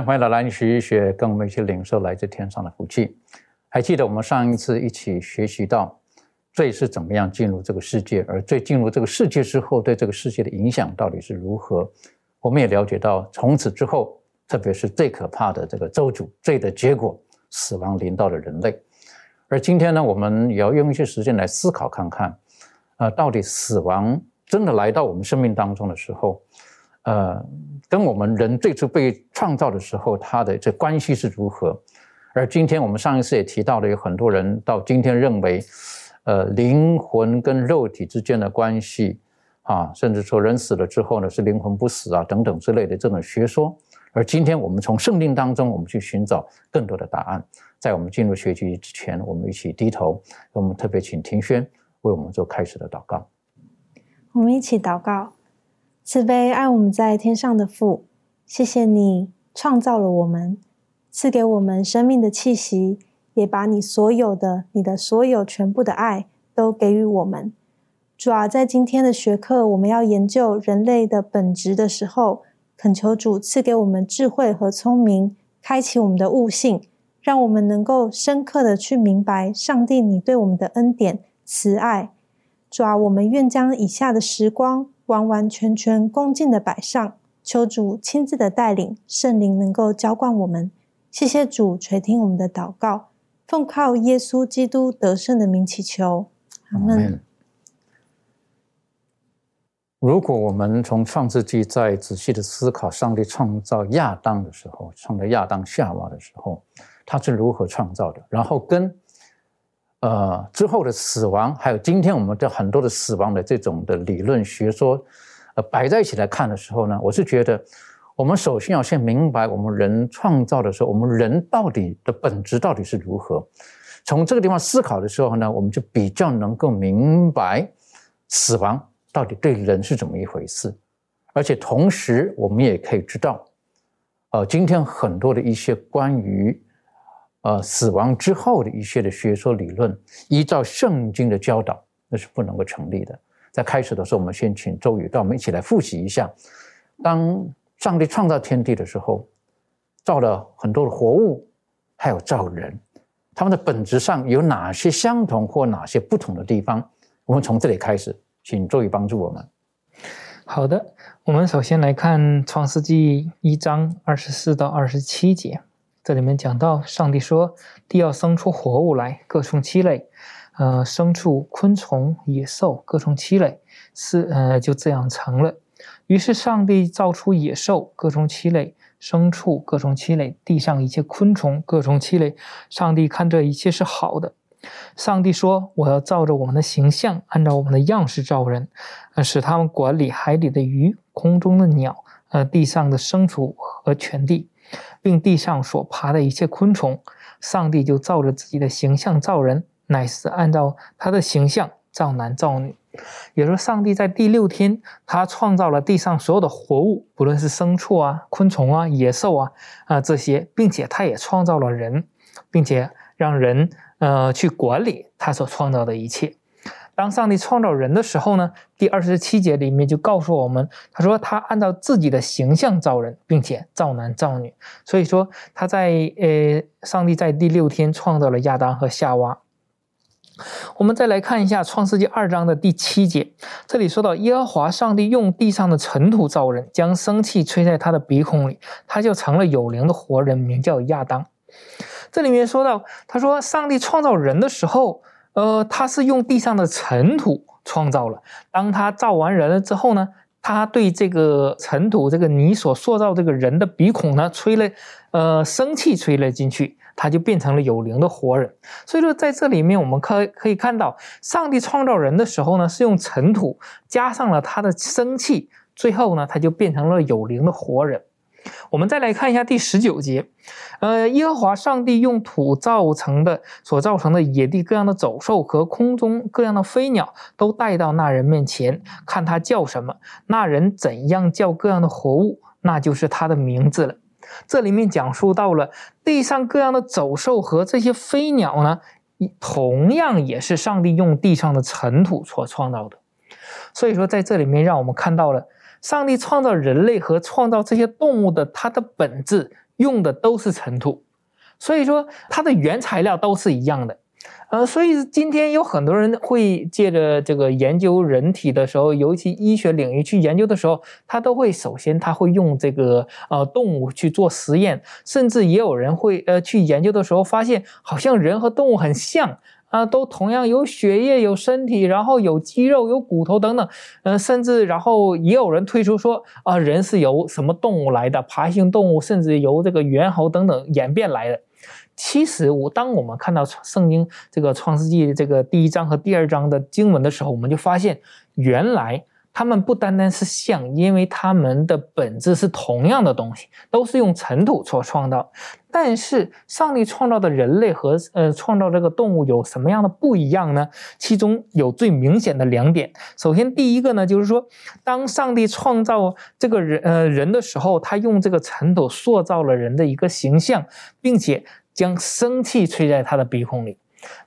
欢迎来兰学一学，跟我们一起领受来自天上的福气。还记得我们上一次一起学习到罪是怎么样进入这个世界，而罪进入这个世界之后，对这个世界的影响到底是如何？我们也了解到，从此之后，特别是最可怕的这个咒诅，罪的结果，死亡临到了人类。而今天呢，我们也要用一些时间来思考看看，呃，到底死亡真的来到我们生命当中的时候，呃，跟我们人最初被创造的时候，它的这关系是如何？而今天我们上一次也提到了，有很多人到今天认为，呃，灵魂跟肉体之间的关系啊，甚至说人死了之后呢，是灵魂不死啊等等之类的这种学说。而今天我们从圣经当中，我们去寻找更多的答案。在我们进入学习之前，我们一起低头，我们特别请庭轩为我们做开始的祷告。我们一起祷告，慈悲爱我们在天上的父，谢谢你创造了我们，赐给我们生命的气息，也把你所有的、你的所有全部的爱都给予我们。主啊，在今天的学课，我们要研究人类的本质的时候，恳求主赐给我们智慧和聪明，开启我们的悟性，让我们能够深刻的去明白上帝你对我们的恩典、慈爱。主啊，我们愿将以下的时光完完全全恭敬的摆上，求主亲自的带领，圣灵能够浇灌我们。谢谢主垂听我们的祷告，奉靠耶稣基督得胜的名祈求，阿门。如果我们从创世纪再仔细的思考，上帝创造亚当的时候，创造亚当夏娃的时候，他是如何创造的？然后跟呃之后的死亡，还有今天我们的很多的死亡的这种的理论学说，呃摆在一起来看的时候呢，我是觉得，我们首先要先明白，我们人创造的时候，我们人到底的本质到底是如何？从这个地方思考的时候呢，我们就比较能够明白死亡。到底对人是怎么一回事？而且同时，我们也可以知道，呃，今天很多的一些关于呃死亡之后的一些的学说理论，依照圣经的教导，那是不能够成立的。在开始的时候，我们先请周宇带我们一起来复习一下：当上帝创造天地的时候，造了很多的活物，还有造人，他们的本质上有哪些相同或哪些不同的地方？我们从这里开始。请周宇帮助我们。好的，我们首先来看《创世纪》一章二十四到二十七节，这里面讲到，上帝说：“地要生出活物来，各从其类，呃，牲畜、昆虫、野兽，各从其类。”是，呃，就这样成了。于是上帝造出野兽，各从其类；牲畜，各从其类；地上一切昆虫，各从其类。上帝看这一切是好的。上帝说：“我要照着我们的形象，按照我们的样式造人，呃，使他们管理海里的鱼、空中的鸟、呃，地上的牲畜和全地，并地上所爬的一切昆虫。上帝就照着自己的形象造人，乃是按照他的形象造男造女。也就说，上帝在第六天，他创造了地上所有的活物，不论是牲畜啊、昆虫啊、野兽啊啊这些，并且他也创造了人，并且让人。”呃，去管理他所创造的一切。当上帝创造人的时候呢，第二十七节里面就告诉我们，他说他按照自己的形象造人，并且造男造女。所以说他在呃，上帝在第六天创造了亚当和夏娃。我们再来看一下创世纪二章的第七节，这里说到耶和华上帝用地上的尘土造人，将生气吹在他的鼻孔里，他就成了有灵的活人，名叫亚当。这里面说到，他说上帝创造人的时候，呃，他是用地上的尘土创造了。当他造完人了之后呢，他对这个尘土、这个泥所塑造这个人的鼻孔呢，吹了，呃，生气吹了进去。他就变成了有灵的活人，所以说在这里面我们可可以看到，上帝创造人的时候呢，是用尘土加上了他的生气，最后呢，他就变成了有灵的活人。我们再来看一下第十九节，呃，耶和华上帝用土造成的所造成的野地各样的走兽和空中各样的飞鸟，都带到那人面前，看他叫什么，那人怎样叫各样的活物，那就是他的名字了。这里面讲述到了地上各样的走兽和这些飞鸟呢，同样也是上帝用地上的尘土所创造的。所以说，在这里面让我们看到了上帝创造人类和创造这些动物的它的本质用的都是尘土，所以说它的原材料都是一样的。呃，所以今天有很多人会借着这个研究人体的时候，尤其医学领域去研究的时候，他都会首先他会用这个呃动物去做实验，甚至也有人会呃去研究的时候发现，好像人和动物很像啊，都同样有血液、有身体，然后有肌肉、有骨头等等，呃，甚至然后也有人推出说啊，人是由什么动物来的？爬行动物，甚至由这个猿猴等等演变来的。其实，我当我们看到圣经这个创世纪这个第一章和第二章的经文的时候，我们就发现，原来他们不单单是像，因为他们的本质是同样的东西，都是用尘土所创造。但是，上帝创造的人类和呃创造这个动物有什么样的不一样呢？其中有最明显的两点。首先，第一个呢，就是说，当上帝创造这个人呃人的时候，他用这个尘土塑造了人的一个形象，并且。将生气吹在他的鼻孔里，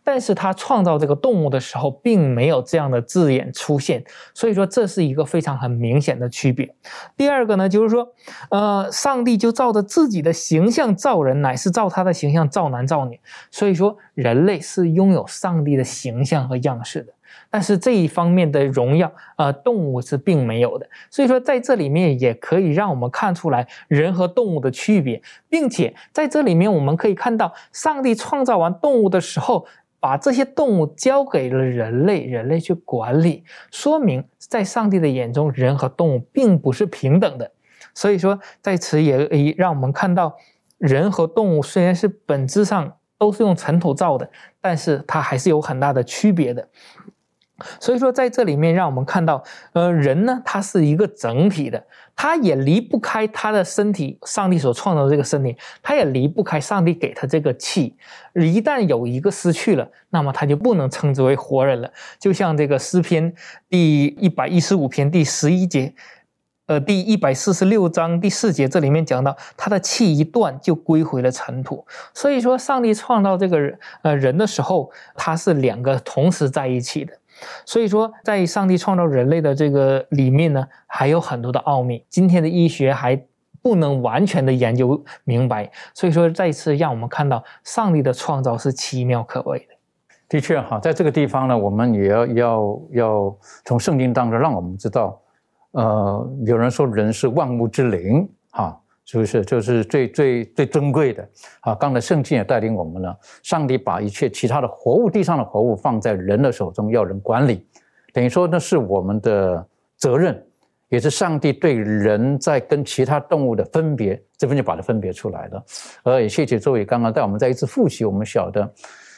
但是他创造这个动物的时候，并没有这样的字眼出现，所以说这是一个非常很明显的区别。第二个呢，就是说，呃，上帝就照着自己的形象造人，乃是照他的形象造男造女，所以说人类是拥有上帝的形象和样式的。但是这一方面的荣耀，呃，动物是并没有的。所以说，在这里面也可以让我们看出来人和动物的区别，并且在这里面我们可以看到，上帝创造完动物的时候，把这些动物交给了人类，人类去管理，说明在上帝的眼中，人和动物并不是平等的。所以说，在此也让我们看到，人和动物虽然是本质上都是用尘土造的，但是它还是有很大的区别的。所以说，在这里面让我们看到，呃，人呢，他是一个整体的，他也离不开他的身体，上帝所创造的这个身体，他也离不开上帝给他这个气。一旦有一个失去了，那么他就不能称之为活人了。就像这个诗篇第一百一十五篇第十一节，呃，第一百四十六章第四节，这里面讲到，他的气一断就归回了尘土。所以说，上帝创造这个，呃，人的时候，他是两个同时在一起的。所以说，在上帝创造人类的这个里面呢，还有很多的奥秘，今天的医学还不能完全的研究明白。所以说，再次让我们看到上帝的创造是奇妙可畏的。的确，哈，在这个地方呢，我们也要要要从圣经当中让我们知道，呃，有人说人是万物之灵，哈。是不是就是最最最珍贵的啊？刚才圣经也带领我们了，上帝把一切其他的活物、地上的活物放在人的手中，要人管理，等于说那是我们的责任，也是上帝对人在跟其他动物的分别，这边就把它分别出来了。而也谢谢周伟刚刚带我们再一次复习，我们晓得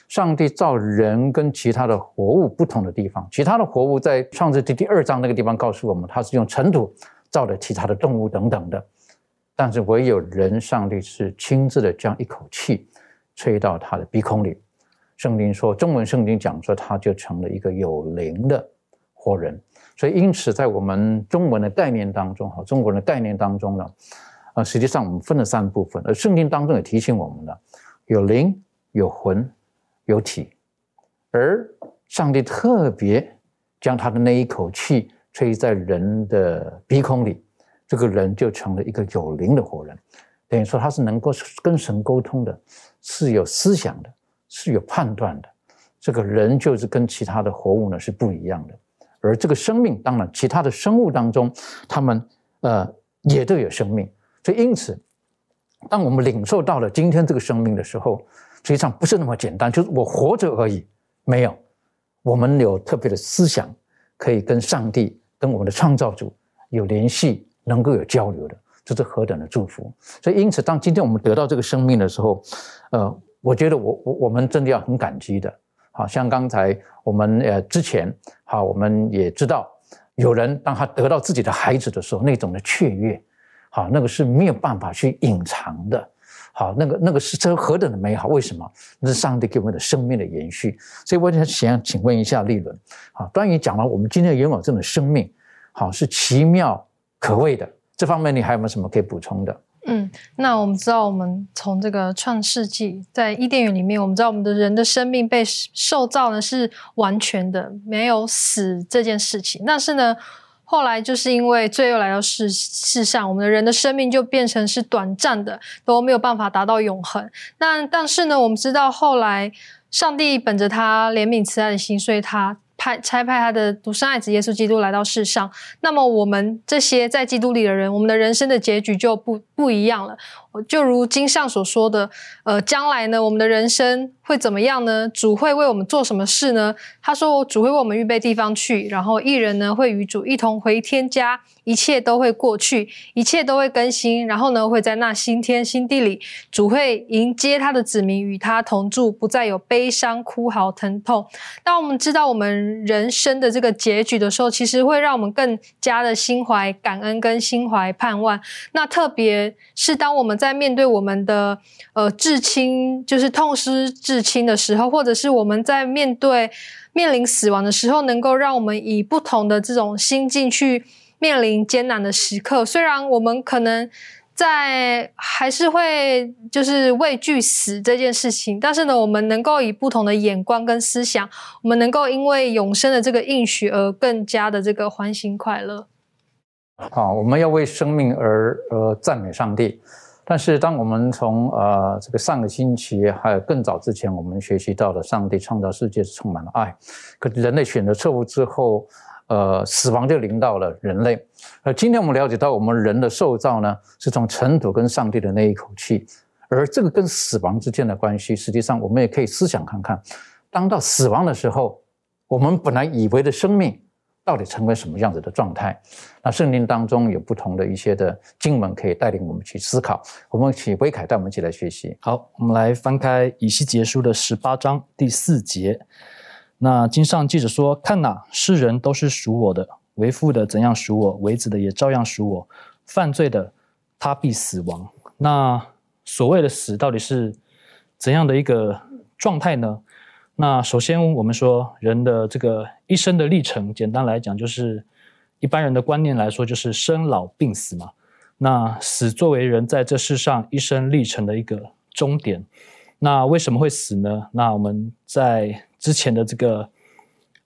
上帝造人跟其他的活物不同的地方，其他的活物在创世纪第二章那个地方告诉我们，它是用尘土造的其他的动物等等的。但是唯有人，上帝是亲自的将一口气吹到他的鼻孔里。圣经说，中文圣经讲说，他就成了一个有灵的活人。所以，因此在我们中文的概念当中，哈，中国人的概念当中呢，啊，实际上我们分了三部分。而圣经当中也提醒我们了，有灵、有魂、有体。而上帝特别将他的那一口气吹在人的鼻孔里。这个人就成了一个有灵的活人，等于说他是能够跟神沟通的，是有思想的，是有判断的，这个人就是跟其他的活物呢是不一样的。而这个生命，当然其他的生物当中，他们呃也都有生命。所以因此，当我们领受到了今天这个生命的时候，实际上不是那么简单，就是我活着而已。没有，我们有特别的思想，可以跟上帝、跟我们的创造主有联系，能够有交流的，这是何等的祝福！所以因此，当今天我们得到这个生命的时候，呃，我觉得我我我们真的要很感激的。好像刚才我们呃之前好，我们也知道有人当他得到自己的孩子的时候，那种的雀跃，好，那个是没有办法去隐藏的，好，那个那个是这何等的美好？为什么？那是上帝给我们的生命的延续。所以我想想请问一下立伦，好，关于讲了我们今天拥有这种生命，好是奇妙可畏的，这方面你还有没有什么可以补充的？嗯，那我们知道，我们从这个创世纪，在伊甸园里面，我们知道我们的人的生命被受造呢是完全的，没有死这件事情。但是呢，后来就是因为罪又来到世世上，我们的人的生命就变成是短暂的，都没有办法达到永恒。那但是呢，我们知道后来上帝本着他怜悯慈爱的心，所以他。派差派他的独生爱子耶稣基督来到世上，那么我们这些在基督里的人，我们的人生的结局就不不一样了。就如经上所说的，呃，将来呢，我们的人生会怎么样呢？主会为我们做什么事呢？他说，主会为我们预备地方去，然后一人呢会与主一同回天家，一切都会过去，一切都会更新，然后呢会在那新天新地里，主会迎接他的子民与他同住，不再有悲伤、哭嚎、疼痛。当我们知道我们人生的这个结局的时候，其实会让我们更加的心怀感恩跟心怀盼望。那特别是当我们在面对我们的呃至亲，就是痛失至亲的时候，或者是我们在面对面临死亡的时候，能够让我们以不同的这种心境去面临艰难的时刻。虽然我们可能在还是会就是畏惧死这件事情，但是呢，我们能够以不同的眼光跟思想，我们能够因为永生的这个应许而更加的这个欢欣快乐。好，我们要为生命而呃赞美上帝。但是，当我们从呃这个上个星期还有更早之前，我们学习到了上帝创造世界是充满了爱，可人类选择错误之后，呃，死亡就临到了人类。而今天我们了解到，我们人的受造呢，是从尘土跟上帝的那一口气，而这个跟死亡之间的关系，实际上我们也可以思想看看，当到死亡的时候，我们本来以为的生命。到底成为什么样子的状态？那圣经当中有不同的一些的经文可以带领我们去思考。我们请威凯带我们一起来学习。好，我们来翻开以西结书的十八章第四节。那经上记着说：“看哪，世人都是属我的，为父的怎样属我，为子的也照样属我。犯罪的，他必死亡。”那所谓的死，到底是怎样的一个状态呢？那首先，我们说人的这个一生的历程，简单来讲，就是一般人的观念来说，就是生老病死嘛。那死作为人在这世上一生历程的一个终点。那为什么会死呢？那我们在之前的这个，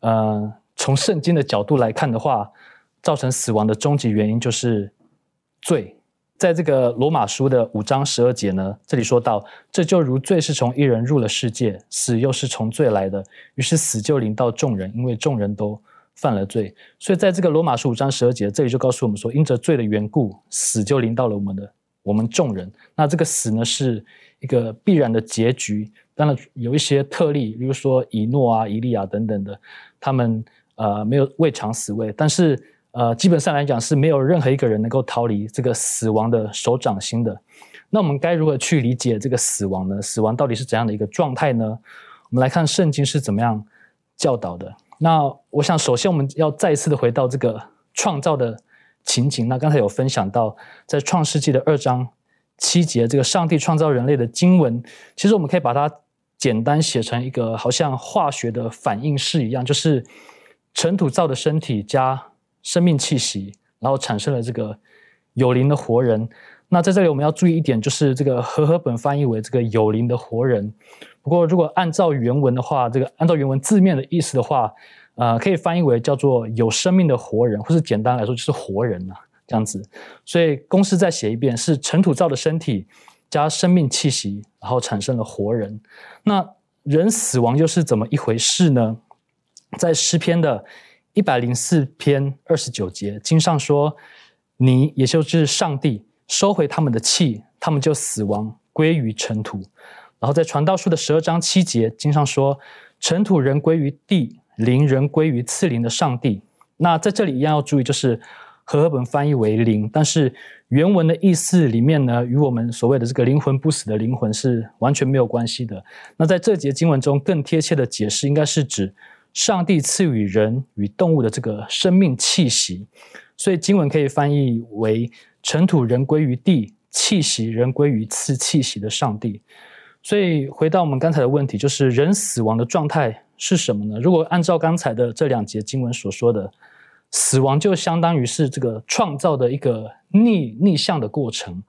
呃，从圣经的角度来看的话，造成死亡的终极原因就是罪。在这个罗马书的五章十二节呢，这里说到，这就如罪是从一人入了世界，死又是从罪来的，于是死就临到众人，因为众人都犯了罪。所以在这个罗马书五章十二节，这里就告诉我们说，因着罪的缘故，死就临到了我们的我们众人。那这个死呢，是一个必然的结局。当然有一些特例，比如说以诺啊、以利亚等等的，他们呃没有未尝死位，但是。呃，基本上来讲是没有任何一个人能够逃离这个死亡的手掌心的。那我们该如何去理解这个死亡呢？死亡到底是怎样的一个状态呢？我们来看圣经是怎么样教导的。那我想，首先我们要再次的回到这个创造的情景。那刚才有分享到，在创世纪的二章七节，这个上帝创造人类的经文，其实我们可以把它简单写成一个好像化学的反应式一样，就是尘土造的身体加。生命气息，然后产生了这个有灵的活人。那在这里我们要注意一点，就是这个和合本翻译为这个有灵的活人。不过如果按照原文的话，这个按照原文字面的意思的话，呃，可以翻译为叫做有生命的活人，或是简单来说就是活人呐，这样子。所以公式再写一遍，是尘土造的身体加生命气息，然后产生了活人。那人死亡又是怎么一回事呢？在诗篇的一百零四篇二十九节，经上说：“你也就是上帝收回他们的气，他们就死亡，归于尘土。”然后在传道书的十二章七节，经上说：“尘土人归于地，灵人归于赐灵的上帝。”那在这里一样要注意，就是和合本翻译为灵，但是原文的意思里面呢，与我们所谓的这个灵魂不死的灵魂是完全没有关系的。那在这节经文中，更贴切的解释应该是指上帝赐予人与动物的这个生命气息，所以经文可以翻译为尘土人归于地，气息人归于赐气息的上帝。所以回到我们刚才的问题，就是人死亡的状态是什么呢？如果按照刚才的这两节经文所说的。死亡就相当于是这个创造的一个逆逆向的过程，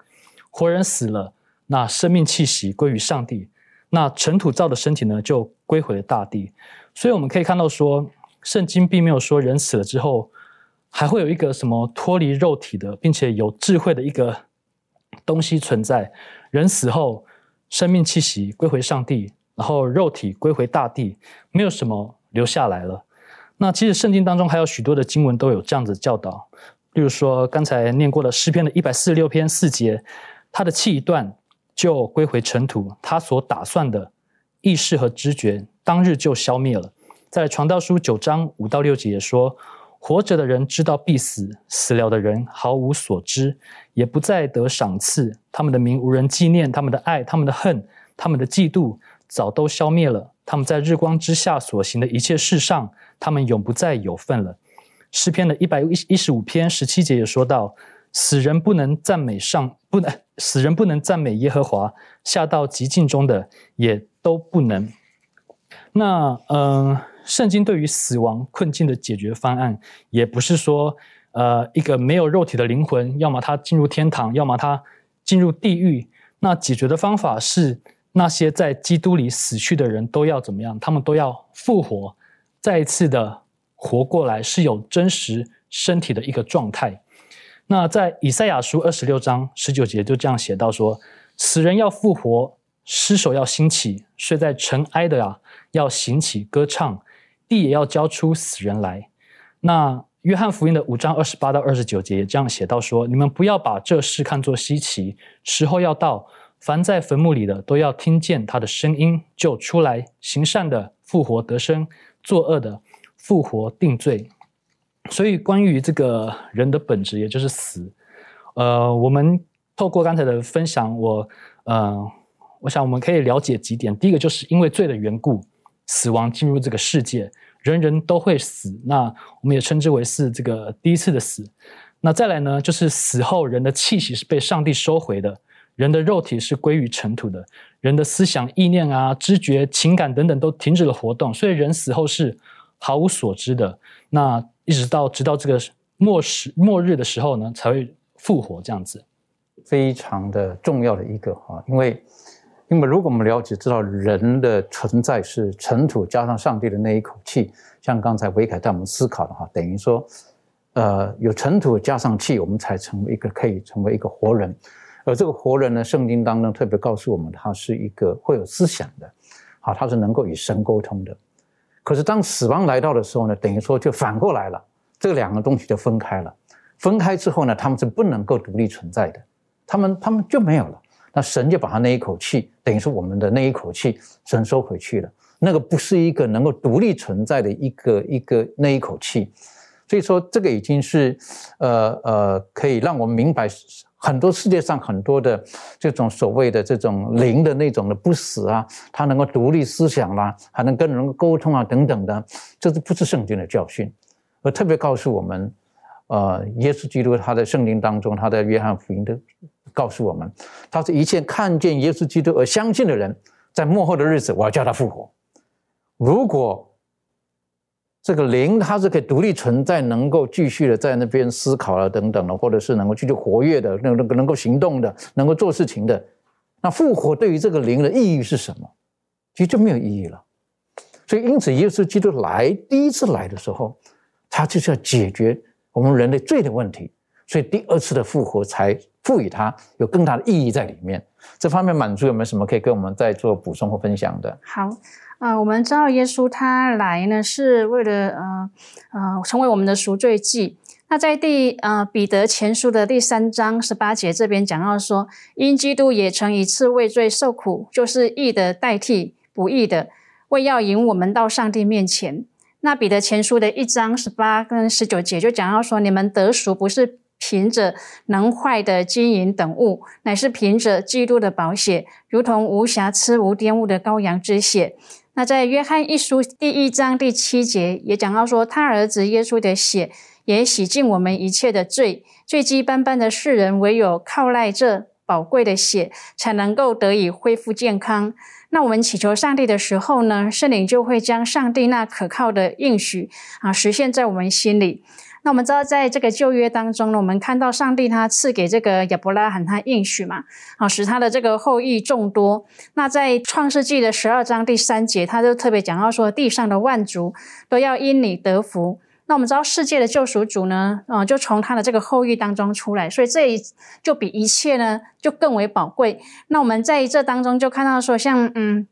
活人死了，那生命气息归于上帝，那尘土造的身体呢就归回了大地。所以我们可以看到说，圣经并没有说人死了之后还会有一个什么脱离肉体的，并且有智慧的一个东西存在。人死后，生命气息归回上帝，然后肉体归回大地，没有什么留下来了。那其实圣经当中还有许多的经文都有这样子教导，例如说刚才念过的诗篇的一百四十六篇四节，他的气一断就归回尘土，他所打算的意识和知觉当日就消灭了。在传道书九章五到六节也说，活着的人知道必死，死了的人毫无所知，也不再得赏赐，他们的名无人纪念，他们的爱、他们的恨、他们的嫉妒早都消灭了，他们在日光之下所行的一切事上。他们永不再有份了。诗篇的一百一一十五篇十七节也说到：死人不能赞美上，不能死人不能赞美耶和华，下到极境中的也都不能。那嗯，圣经对于死亡困境的解决方案，也不是说呃一个没有肉体的灵魂，要么他进入天堂，要么他进入地狱。那解决的方法是，那些在基督里死去的人都要怎么样？他们都要复活。再一次的活过来，是有真实身体的一个状态。那在以赛亚书二十六章十九节就这样写到说：死人要复活，尸首要兴起，睡在尘埃的啊要行起歌唱，地也要交出死人来。那约翰福音的五章二十八到二十九节也这样写到说：你们不要把这事看作稀奇，时候要到，凡在坟墓里的都要听见他的声音，就出来行善的复活得生。作恶的复活定罪，所以关于这个人的本质，也就是死，呃，我们透过刚才的分享，我呃，我想我们可以了解几点。第一个就是因为罪的缘故，死亡进入这个世界，人人都会死，那我们也称之为是这个第一次的死。那再来呢，就是死后人的气息是被上帝收回的。人的肉体是归于尘土的，人的思想、意念啊、知觉、情感等等都停止了活动，所以人死后是毫无所知的。那一直到直到这个末时末日的时候呢，才会复活这样子，非常的重要的一个哈，因为因为如果我们了解知道人的存在是尘土加上上帝的那一口气，像刚才维凯带我们思考的哈，等于说，呃，有尘土加上气，我们才成为一个可以成为一个活人。而这个活人呢，圣经当中特别告诉我们，他是一个会有思想的，好，他是能够与神沟通的。可是当死亡来到的时候呢，等于说就反过来了，这两个东西就分开了。分开之后呢，他们是不能够独立存在的，他们他们就没有了。那神就把他那一口气，等于是我们的那一口气，神收回去了。那个不是一个能够独立存在的一个一个那一口气，所以说这个已经是呃呃，可以让我们明白。很多世界上很多的这种所谓的这种灵的那种的不死啊，他能够独立思想啦，还能跟人沟通啊等等的，这是不是圣经的教训？而特别告诉我们，呃，耶稣基督他在圣经当中，他在约翰福音的告诉我们，他是一切看见耶稣基督而相信的人，在幕后的日子，我要叫他复活。如果这个灵它是可以独立存在，能够继续的在那边思考了等等的，或者是能够继续活跃的，能能能够行动的，能够做事情的。那复活对于这个灵的意义是什么？其实就没有意义了。所以因此，耶稣基督来第一次来的时候，他就是要解决我们人类罪的问题。所以第二次的复活才赋予它有更大的意义在里面。这方面满足有没有什么可以跟我们再做补充或分享的？好，呃，我们知道耶稣他来呢是为了呃呃成为我们的赎罪祭。那在第呃彼得前书的第三章十八节这边讲到说，因基督也曾一次为罪受苦，就是义的代替不义的，为要引我们到上帝面前。那彼得前书的一章十八跟十九节就讲到说，你们得赎不是凭着能坏的金银等物，乃是凭着基督的宝血，如同无瑕疵、无玷污的羔羊之血。那在约翰一书第一章第七节也讲到说，他儿子耶稣的血。也洗净我们一切的罪，罪迹斑斑的世人，唯有靠赖这宝贵的血，才能够得以恢复健康。那我们祈求上帝的时候呢，圣灵就会将上帝那可靠的应许啊，实现在我们心里。那我们知道，在这个旧约当中呢，我们看到上帝他赐给这个亚伯拉罕他应许嘛，啊，使他的这个后裔众多。那在创世纪的十二章第三节，他就特别讲到说，地上的万族都要因你得福。那我们知道世界的救赎主呢，嗯，就从他的这个后裔当中出来，所以这一就比一切呢就更为宝贵。那我们在这当中就看到说，像嗯，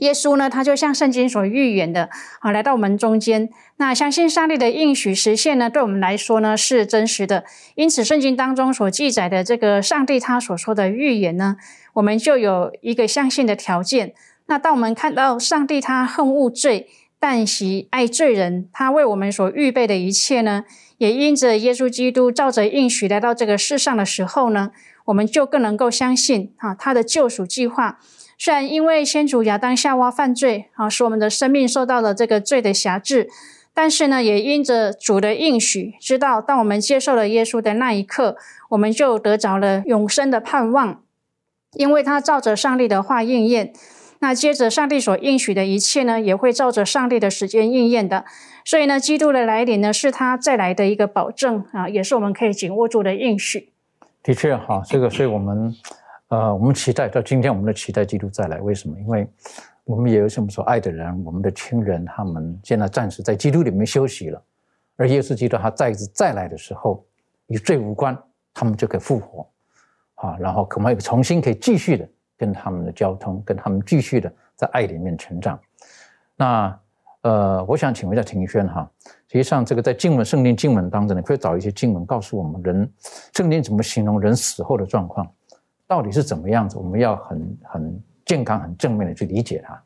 耶稣呢，他就像圣经所预言的啊，来到我们中间。那相信上帝的应许实现呢，对我们来说呢是真实的。因此，圣经当中所记载的这个上帝他所说的预言呢，我们就有一个相信的条件。那当我们看到上帝他恨恶罪。但喜爱罪人，他为我们所预备的一切呢，也因着耶稣基督照着应许来到这个世上的时候呢，我们就更能够相信啊，他的救赎计划。虽然因为先祖亚当夏娃犯罪啊，使我们的生命受到了这个罪的辖制，但是呢，也因着主的应许，知道当我们接受了耶稣的那一刻，我们就得着了永生的盼望，因为他照着上帝的话应验。那接着，上帝所应许的一切呢，也会照着上帝的时间应验的。所以呢，基督的来临呢，是他再来的一个保证啊，也是我们可以紧握住的应许。的确哈，这个，所以我们呃，我们期待到今天，我们的期待基督再来。为什么？因为我们也有什么所爱的人，我们的亲人，他们现在暂时在基督里面休息了。而耶稣基督他再一次再来的时候，与罪无关，他们就可以复活啊，然后可能重新可以继续的。跟他们的交通，跟他们继续的在爱里面成长。那呃，我想请问一下庭轩哈，实际上这个在经文圣经经文当中呢，可以找一些经文告诉我们人圣经怎么形容人死后的状况，到底是怎么样子？我们要很很健康、很正面的去理解它。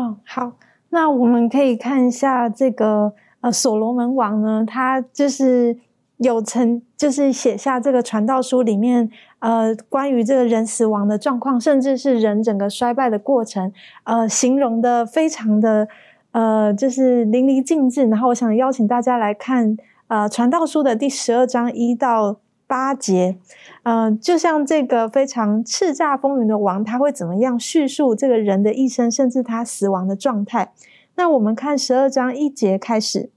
哦，好，那我们可以看一下这个呃，所罗门王呢，他就是有曾就是写下这个传道书里面。呃，关于这个人死亡的状况，甚至是人整个衰败的过程，呃，形容的非常的呃，就是淋漓尽致。然后，我想邀请大家来看呃《传道书》的第十二章一到八节，嗯，就像这个非常叱咤风云的王，他会怎么样叙述这个人的一生，甚至他死亡的状态？那我们看十二章一节开始，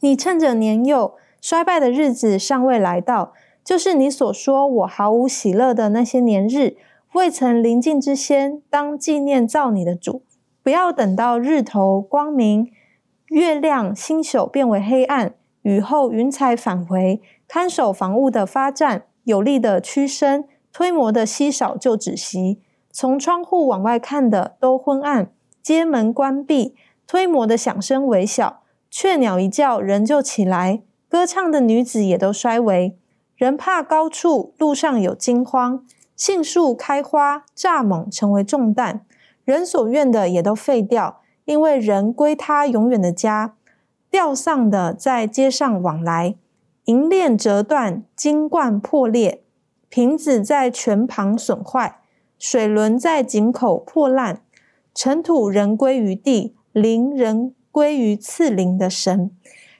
你趁着年幼衰败的日子尚未来到。就是你所说我毫无喜乐的那些年日，未曾临近之先，当纪念造你的主。不要等到日头光明，月亮星宿变为黑暗，雨后云彩返回，看守房屋的发展，有力的屈身，推磨的稀少就止息。从窗户往外看的都昏暗，街门关闭，推磨的响声微小，雀鸟一叫，人就起来，歌唱的女子也都衰微。人怕高处，路上有惊慌；杏树开花，蚱蜢成为重担。人所愿的也都废掉，因为人归他永远的家。吊丧的在街上往来，银链折断，金冠破裂，瓶子在泉旁损坏，水轮在井口破烂。尘土人归于地，灵人归于赐灵的神。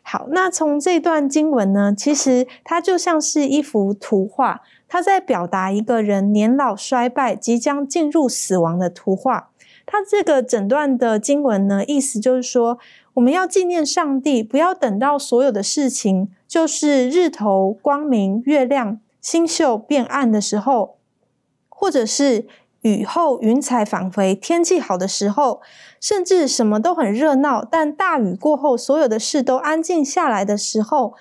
好，那从这段经文呢，其实它就像是一幅图画，它在表达一个人年老衰败、即将进入死亡的图画。它这个整段的经文呢，意思就是说，我们要纪念上帝，不要等到所有的事情就是日头光明、月亮星宿变暗的时候，或者是。雨后云彩返回，天气好的时候，甚至什么都很热闹，但大雨过后，所有的事都安静下来的时候，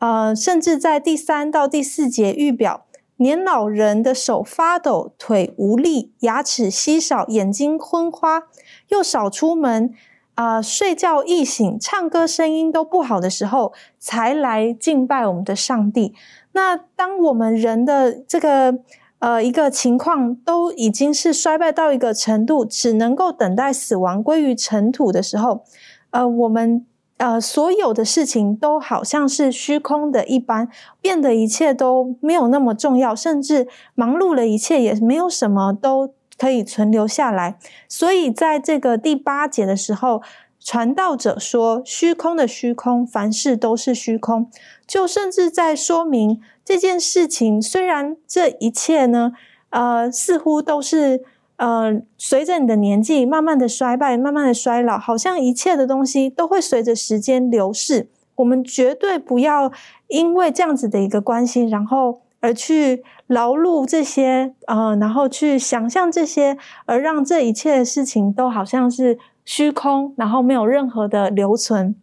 呃，甚至在第三到第四节预表，年老人的手发抖，腿无力，牙齿稀少，眼睛昏花，又少出门，啊、睡觉易醒，唱歌声音都不好的时候，才来敬拜我们的上帝。那当我们人的这个呃一个情况都已经是衰败到一个程度，只能够等待死亡归于尘土的时候，呃，我们呃所有的事情都好像是虚空的一般，变得一切都没有那么重要，甚至忙碌了一切也没有什么都可以存留下来。所以在这个第八节的时候。传道者说：“虚空的虚空，凡事都是虚空。”就甚至在说明这件事情，虽然这一切呢，呃，似乎都是呃，随着你的年纪慢慢的衰败、慢慢的衰老，好像一切的东西都会随着时间流逝。我们绝对不要因为这样子的一个关系，然后而去劳碌这些，呃，然后去想象这些，而让这一切的事情都好像是。虚空，然后没有任何的留存，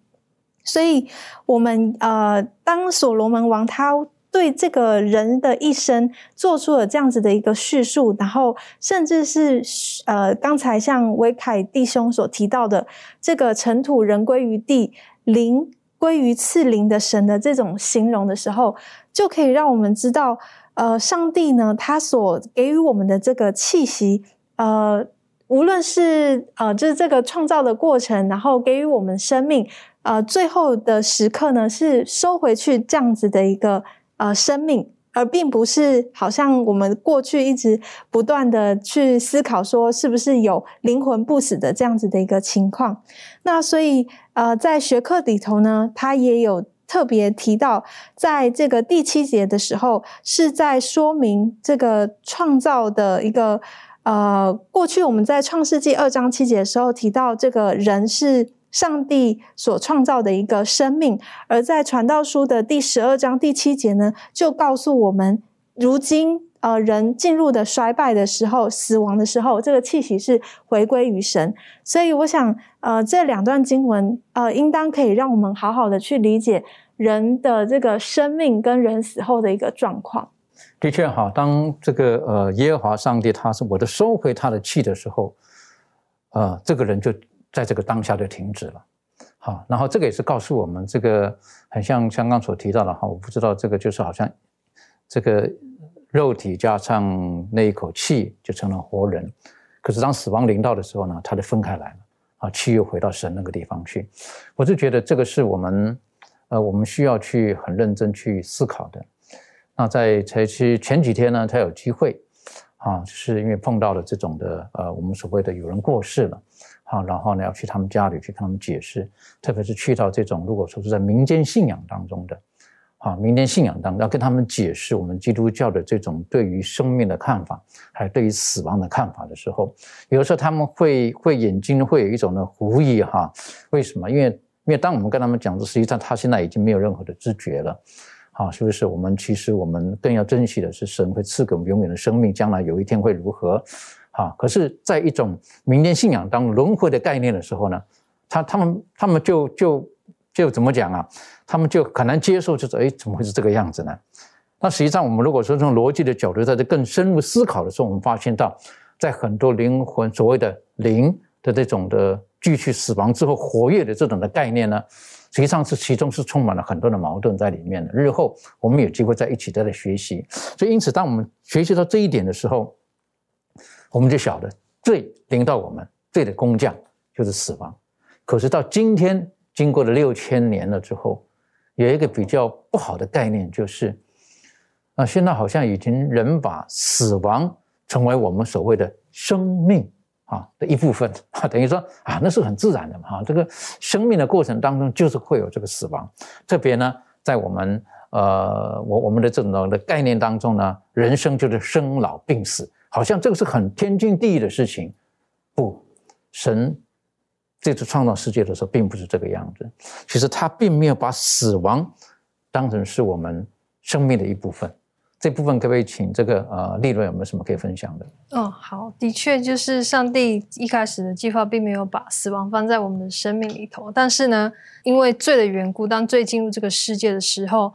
所以，我们呃，当所罗门王他对这个人的一生做出了这样子的一个叙述，然后甚至是呃，刚才像维凯弟兄所提到的这个尘土人归于地，灵归于次灵的神的这种形容的时候，就可以让我们知道，呃，上帝呢，他所给予我们的这个气息，呃。无论是呃，就是这个创造的过程，然后给予我们生命，呃，最后的时刻呢，是收回去这样子的一个呃生命，而并不是好像我们过去一直不断的去思考说，是不是有灵魂不死的这样子的一个情况。那所以呃，在学课里头呢，他也有特别提到，在这个第七节的时候，是在说明这个创造的一个。呃，过去我们在创世纪二章七节的时候提到，这个人是上帝所创造的一个生命；而在传道书的第十二章第七节呢，就告诉我们，如今呃人进入的衰败的时候、死亡的时候，这个气息是回归于神。所以，我想呃这两段经文呃，应当可以让我们好好的去理解人的这个生命跟人死后的一个状况。的确哈，当这个呃耶和华上帝他是我的收回他的气的时候，呃，这个人就在这个当下就停止了。好，然后这个也是告诉我们，这个很像刚刚所提到的哈，我不知道这个就是好像这个肉体加上那一口气就成了活人，可是当死亡临到的时候呢，他就分开来了啊，气又回到神那个地方去。我就觉得这个是我们呃我们需要去很认真去思考的。那在才去前几天呢，才有机会，啊，是因为碰到了这种的，呃，我们所谓的有人过世了，啊，然后呢要去他们家里去跟他们解释，特别是去到这种如果说是在民间信仰当中的，啊，民间信仰当中要跟他们解释我们基督教的这种对于生命的看法，还有对于死亡的看法的时候，有的时候他们会会眼睛会有一种的狐疑哈，为什么？因为因为当我们跟他们讲的，实际上他现在已经没有任何的知觉了。啊，是不是我们其实我们更要珍惜的是神会赐给我们永远的生命，将来有一天会如何？啊，可是，在一种民间信仰当中轮回的概念的时候呢，他他们他们就就就怎么讲啊？他们就很难接受，就是哎，怎么会是这个样子呢？那实际上，我们如果说从逻辑的角度在这更深入思考的时候，我们发现到，在很多灵魂所谓的灵的这种的继续死亡之后活跃的这种的概念呢？实际上是其中是充满了很多的矛盾在里面的。日后我们有机会在一起再来学习。所以因此，当我们学习到这一点的时候，我们就晓得罪临到我们，罪的工匠就是死亡。可是到今天，经过了六千年了之后，有一个比较不好的概念，就是啊，现在好像已经人把死亡成为我们所谓的生命。啊的一部分啊，等于说啊，那是很自然的嘛。哈，这个生命的过程当中就是会有这个死亡。特别呢，在我们呃，我我们的这种的概念当中呢，人生就是生老病死，好像这个是很天经地义的事情。不，神这次创造世界的时候并不是这个样子。其实他并没有把死亡当成是我们生命的一部分，这部分可不可以请这个呃利润有没有什么可以分享的？嗯，好，的确就是上帝一开始的计划并没有把死亡放在我们的生命里头，但是呢，因为罪的缘故，当罪进入这个世界的时候，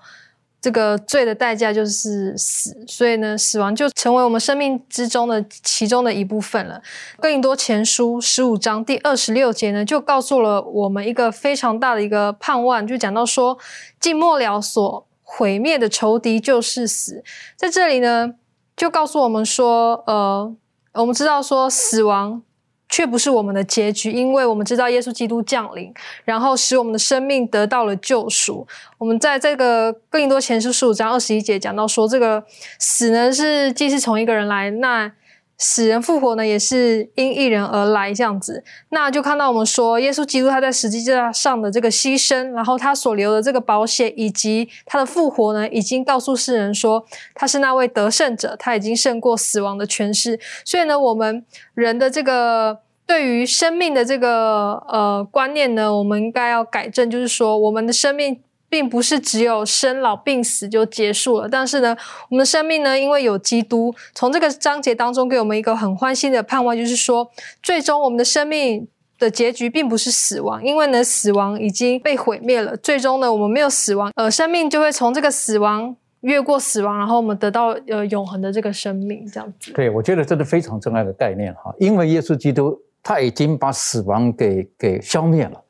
这个罪的代价就是死，所以呢，死亡就成为我们生命之中的其中的一部分了。更多前书十五章第二十六节呢，就告诉了我们一个非常大的一个盼望，就讲到说，尽末了所。毁灭的仇敌就是死，在这里呢，就告诉我们说，呃，我们知道说死亡却不是我们的结局，因为我们知道耶稣基督降临，然后使我们的生命得到了救赎。我们在这个更多前书十五章二十一节讲到说，这个死呢是既是从一个人来，那。死人复活呢，也是因一人而来这样子，那就看到我们说，耶稣基督他在十字架上的这个牺牲，然后他所留的这个保险，以及他的复活呢，已经告诉世人说，他是那位得胜者，他已经胜过死亡的权势。所以呢，我们人的这个对于生命的这个呃观念呢，我们应该要改正，就是说，我们的生命。并不是只有生老病死就结束了，但是呢，我们的生命呢，因为有基督，从这个章节当中给我们一个很欢欣的盼望，就是说，最终我们的生命的结局并不是死亡，因为呢，死亡已经被毁灭了。最终呢，我们没有死亡，呃，生命就会从这个死亡越过死亡，然后我们得到呃永恒的这个生命，这样子。对，我觉得这是非常重要的概念哈，因为耶稣基督他已经把死亡给给消灭了，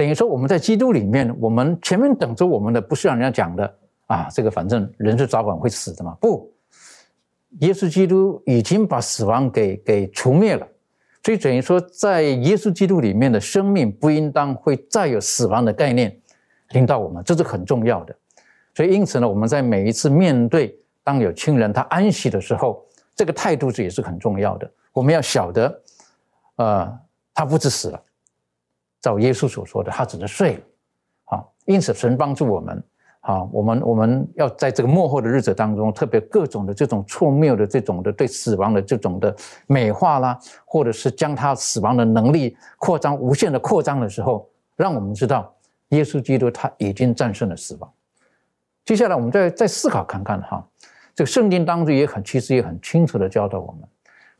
等于说我们在基督里面，我们前面等着我们的不是让人家讲的啊，这个反正人是早晚会死的嘛。不，耶稣基督已经把死亡给给除灭了，所以等于说在耶稣基督里面的生命不应当会再有死亡的概念临到我们，这是很重要的。所以因此呢，我们在每一次面对当有亲人他安息的时候，这个态度是也是很重要的。我们要晓得，呃，他不止死了。照耶稣所说的，他只是睡了，好，因此神帮助我们，好，我们我们要在这个幕后的日子当中，特别各种的这种错谬的这种的对死亡的这种的美化啦，或者是将他死亡的能力扩张无限的扩张的时候，让我们知道耶稣基督他已经战胜了死亡。接下来我们再再思考看看哈，这个圣经当中也很其实也很清楚的教导我们，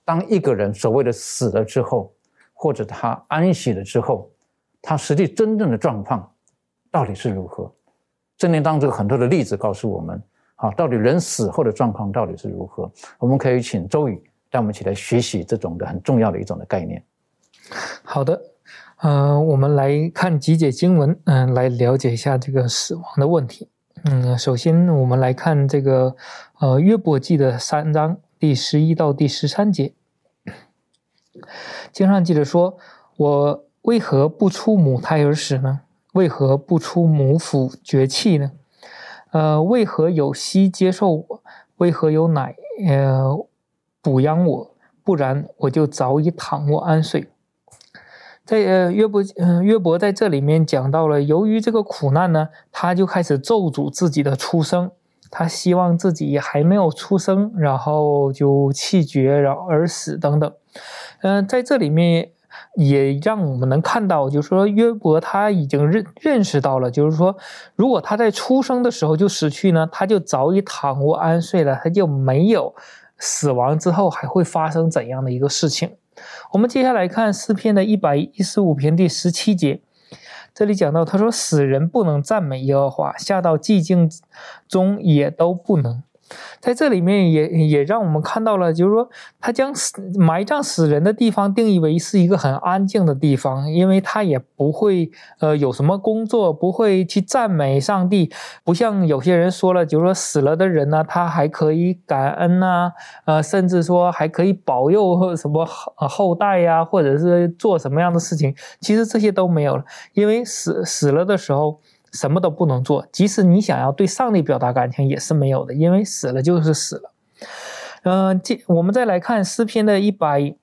当一个人所谓的死了之后，或者他安息了之后。他实际真正的状况到底是如何？圣经当中很多的例子告诉我们，好，到底人死后的状况到底是如何？我们可以请周宇带我们一起来学习这种的很重要的一种的概念。好的，呃，我们来看几解经文，嗯，来了解一下这个死亡的问题。嗯，首先我们来看这个呃约伯记的三章第十一到第十三节，经上记着说，我。为何不出母胎而死呢？为何不出母腹绝气呢？呃，为何有息接受我？为何有奶呃补养我？不然我就早已躺卧安睡。在呃约伯呃约伯在这里面讲到了，由于这个苦难呢，他就开始咒诅自己的出生，他希望自己还没有出生，然后就气绝，然后而死等等。嗯，在这里面。也让我们能看到，就是说约伯他已经认认识到了，就是说，如果他在出生的时候就死去呢，他就早已躺卧安睡了，他就没有死亡之后还会发生怎样的一个事情。我们接下来看诗篇的一百一十五篇第十七节，这里讲到，他说：“死人不能赞美耶和华，下到寂静中也都不能。”在这里面也也让我们看到了，就是说他将死埋葬死人的地方定义为是一个很安静的地方，因为他也不会呃有什么工作，不会去赞美上帝，不像有些人说了，就是说死了的人呢，他还可以感恩呐，呃，甚至说还可以保佑或什么后后代呀，或者是做什么样的事情，其实这些都没有了，因为死死了的时候。什么都不能做，即使你想要对上帝表达感情也是没有的，因为死了就是死了。嗯，这我们再来看诗篇的一百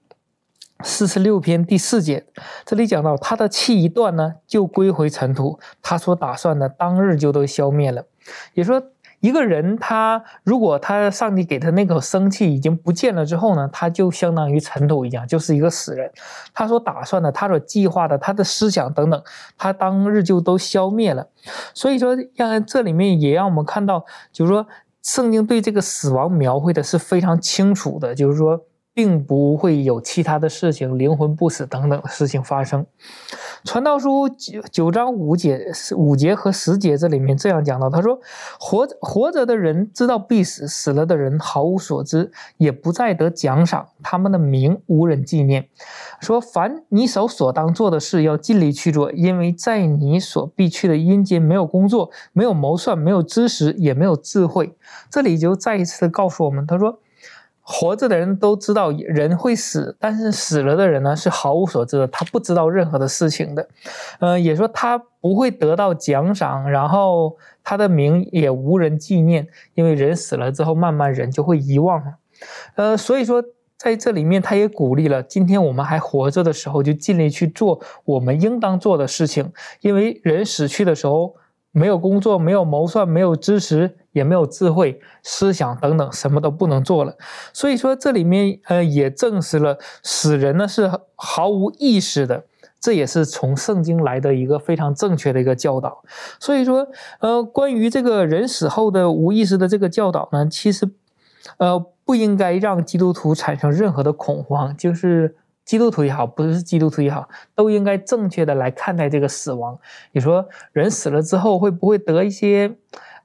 四十六篇第四节，这里讲到他的气一断呢，就归回尘土，他所打算的当日就都消灭了，也说。一个人，他如果他上帝给他那口生气已经不见了之后呢，他就相当于尘土一样，就是一个死人。他所打算的，他所计划的，他的思想等等，他当日就都消灭了。所以说，让这里面也让我们看到，就是说，圣经对这个死亡描绘的是非常清楚的，就是说。并不会有其他的事情，灵魂不死等等的事情发生。传道书九九章五节五节和十节这里面这样讲到，他说：“活活着的人知道必死，死了的人毫无所知，也不再得奖赏，他们的名无人纪念。说凡你手所当做的事，要尽力去做，因为在你所必去的阴间，没有工作，没有谋算，没有知识，也没有智慧。”这里就再一次的告诉我们，他说。活着的人都知道人会死，但是死了的人呢是毫无所知的，他不知道任何的事情的，呃，也说他不会得到奖赏，然后他的名也无人纪念，因为人死了之后，慢慢人就会遗忘了，呃，所以说在这里面他也鼓励了，今天我们还活着的时候，就尽力去做我们应当做的事情，因为人死去的时候。没有工作，没有谋算，没有知识，也没有智慧、思想等等，什么都不能做了。所以说，这里面呃也证实了死人呢是毫无意识的，这也是从圣经来的一个非常正确的一个教导。所以说，呃，关于这个人死后的无意识的这个教导呢，其实呃不应该让基督徒产生任何的恐慌，就是。基督徒也好，不是基督徒也好，都应该正确的来看待这个死亡。你说人死了之后会不会得一些，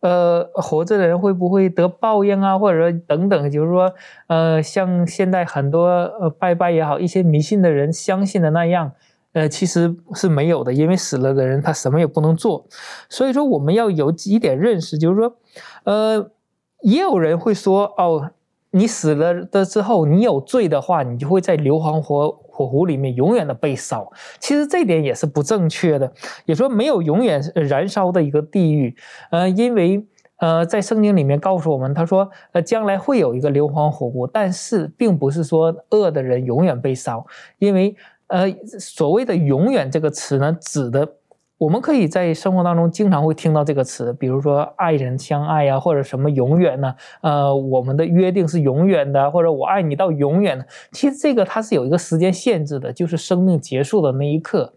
呃，活着的人会不会得报应啊，或者说等等，就是说，呃，像现在很多呃拜拜也好，一些迷信的人相信的那样，呃，其实是没有的，因为死了的人他什么也不能做。所以说我们要有几点认识，就是说，呃，也有人会说哦。你死了的之后，你有罪的话，你就会在硫磺火火湖里面永远的被烧。其实这点也是不正确的，也说没有永远燃烧的一个地狱。呃，因为呃，在圣经里面告诉我们，他说呃将来会有一个硫磺火湖，但是并不是说恶的人永远被烧，因为呃所谓的“永远”这个词呢，指的。我们可以在生活当中经常会听到这个词，比如说“爱人相爱”呀，或者什么“永远”呢？呃，我们的约定是永远的，或者我爱你到永远。其实这个它是有一个时间限制的，就是生命结束的那一刻。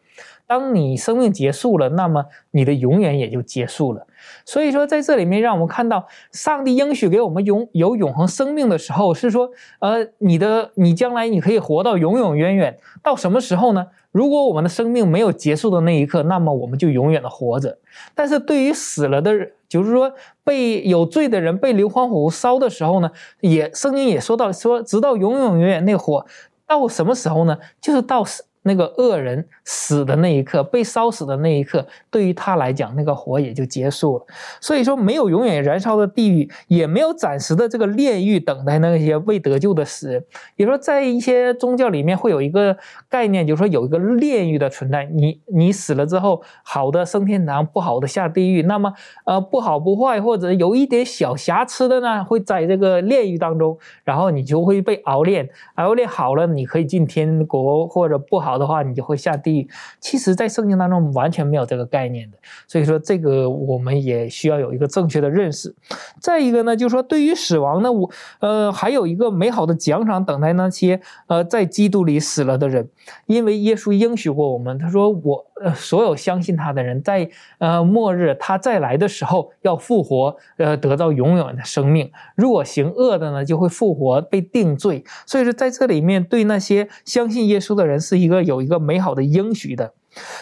当你生命结束了，那么你的永远也就结束了。所以说，在这里面让我们看到，上帝应许给我们永有永恒生命的时候，是说，呃，你的你将来你可以活到永永远远。到什么时候呢？如果我们的生命没有结束的那一刻，那么我们就永远的活着。但是对于死了的人，就是说被有罪的人被硫磺火烧的时候呢，也圣经也说到说，直到永永远远那火到什么时候呢？就是到死。那个恶人死的那一刻，被烧死的那一刻，对于他来讲，那个火也就结束了。所以说，没有永远燃烧的地狱，也没有暂时的这个炼狱等待那些未得救的死人。也说，在一些宗教里面会有一个概念，就是说有一个炼狱的存在。你你死了之后，好的升天堂，不好的下地狱。那么，呃，不好不坏或者有一点小瑕疵的呢，会在这个炼狱当中，然后你就会被熬炼，熬炼好了，你可以进天国，或者不好。的话，你就会下地狱。其实，在圣经当中完全没有这个概念的，所以说这个我们也需要有一个正确的认识。再一个呢，就是说对于死亡呢，我呃还有一个美好的奖赏等待那些呃在基督里死了的人，因为耶稣应许过我们，他说我呃所有相信他的人，在呃末日他再来的时候要复活，呃得到永远的生命。如果行恶的呢，就会复活被定罪。所以说在这里面对那些相信耶稣的人是一个。有一个美好的应许的，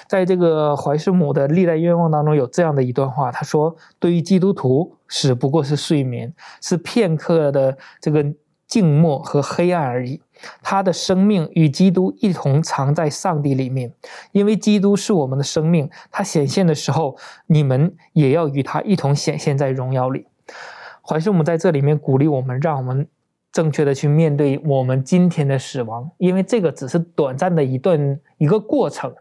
在这个怀师母的历代愿望当中有这样的一段话，他说：“对于基督徒，死不过是睡眠，是片刻的这个静默和黑暗而已。他的生命与基督一同藏在上帝里面，因为基督是我们的生命。他显现的时候，你们也要与他一同显现在荣耀里。”怀师母在这里面鼓励我们，让我们。正确的去面对我们今天的死亡，因为这个只是短暂的一段一个过程。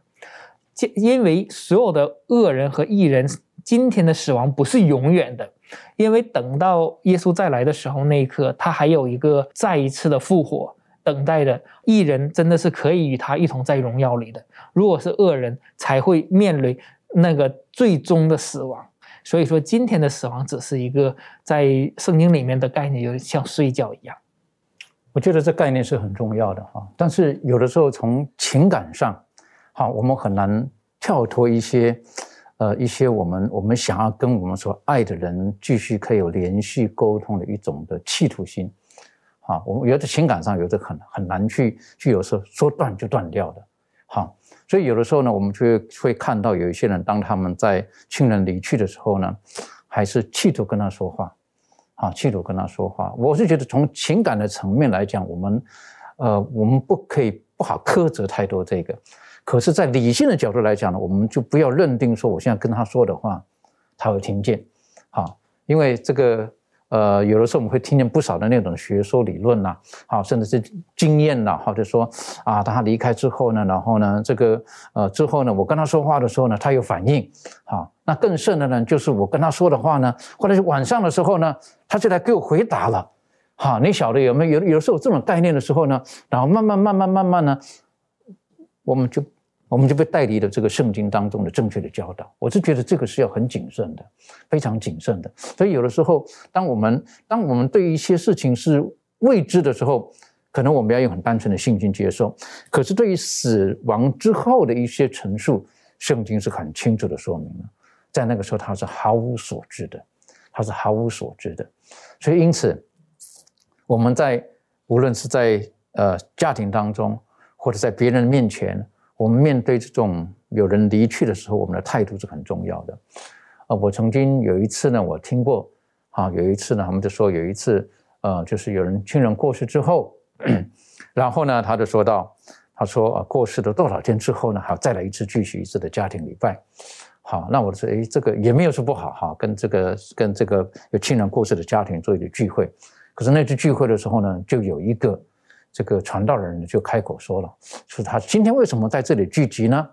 因为所有的恶人和异人今天的死亡不是永远的，因为等到耶稣再来的时候那一刻，他还有一个再一次的复活等待的。异人真的是可以与他一同在荣耀里的。如果是恶人，才会面临那个最终的死亡。所以说，今天的死亡只是一个在圣经里面的概念，就像睡觉一样。我觉得这概念是很重要的哈，但是有的时候从情感上，好，我们很难跳脱一些，呃一些我们我们想要跟我们所爱的人继续可以有连续沟通的一种的企图心。啊，我们有的情感上有的很很难去去，有时候说断就断掉的。好，所以有的时候呢，我们就会会看到有一些人，当他们在亲人离去的时候呢，还是企图跟他说话，啊，企图跟他说话。我是觉得从情感的层面来讲，我们，呃，我们不可以不好苛责太多这个。可是，在理性的角度来讲呢，我们就不要认定说我现在跟他说的话，他会听见，好，因为这个。呃，有的时候我们会听见不少的那种学说理论呐，好，甚至是经验呐，或者说啊，他离开之后呢，然后呢，这个呃之后呢，我跟他说话的时候呢，他有反应，好，那更甚的呢，就是我跟他说的话呢，或者是晚上的时候呢，他就来给我回答了，好，你晓得有没有？有有的时候这种概念的时候呢，然后慢慢慢慢慢慢呢，我们就。我们就被带离了这个圣经当中的正确的教导。我是觉得这个是要很谨慎的，非常谨慎的。所以有的时候，当我们当我们对一些事情是未知的时候，可能我们要用很单纯的信心接受。可是对于死亡之后的一些陈述，圣经是很清楚的说明了，在那个时候他是毫无所知的，他是毫无所知的。所以因此，我们在无论是在呃家庭当中，或者在别人的面前。我们面对这种有人离去的时候，我们的态度是很重要的。啊，我曾经有一次呢，我听过，啊，有一次呢，他们就说有一次，呃，就是有人亲人过世之后，然后呢，他就说到，他说啊，过世了多少天之后呢，还要再来一次继续一次的家庭礼拜。好，那我说，哎，这个也没有说不好哈，跟这个跟这个有亲人过世的家庭做一个聚会。可是那次聚会的时候呢，就有一个。这个传道人就开口说了，说他今天为什么在这里聚集呢？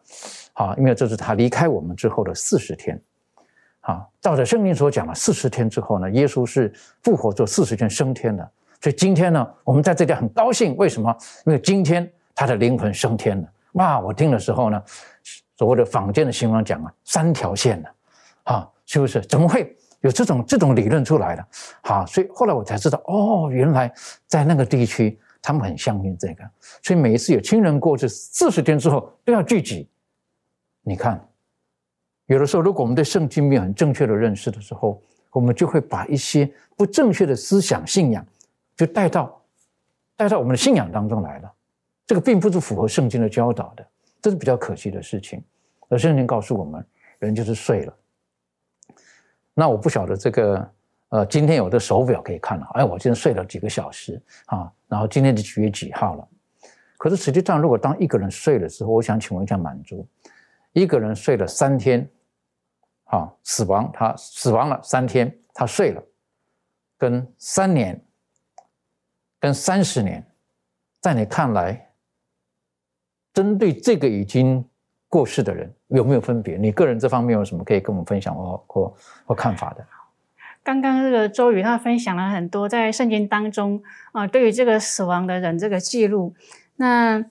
啊，因为这是他离开我们之后的四十天。啊，照着圣经所讲的，四十天之后呢，耶稣是复活做四十天升天的。所以今天呢，我们在这里很高兴，为什么？因为今天他的灵魂升天了。哇，我听的时候呢，所谓的坊间的新闻讲啊，三条线的，啊，是不是？怎么会有这种这种理论出来的？好，所以后来我才知道，哦，原来在那个地区。他们很相信这个，所以每一次有亲人过世，四十天之后都要聚集。你看，有的时候如果我们对圣经没有很正确的认识的时候，我们就会把一些不正确的思想、信仰就带到带到我们的信仰当中来了。这个并不是符合圣经的教导的，这是比较可惜的事情。而圣经告诉我们，人就是睡了。那我不晓得这个。呃，今天有的手表可以看了，哎，我今天睡了几个小时啊，然后今天是几月几号了？可是实际上，如果当一个人睡了之后，我想请问一下满足，一个人睡了三天，啊，死亡，他死亡了三天，他睡了，跟三年，跟三十年，在你看来，针对这个已经过世的人有没有分别？你个人这方面有什么可以跟我们分享或或或看法的？刚刚这个周宇他分享了很多在圣经当中啊，对于这个死亡的人这个记录。那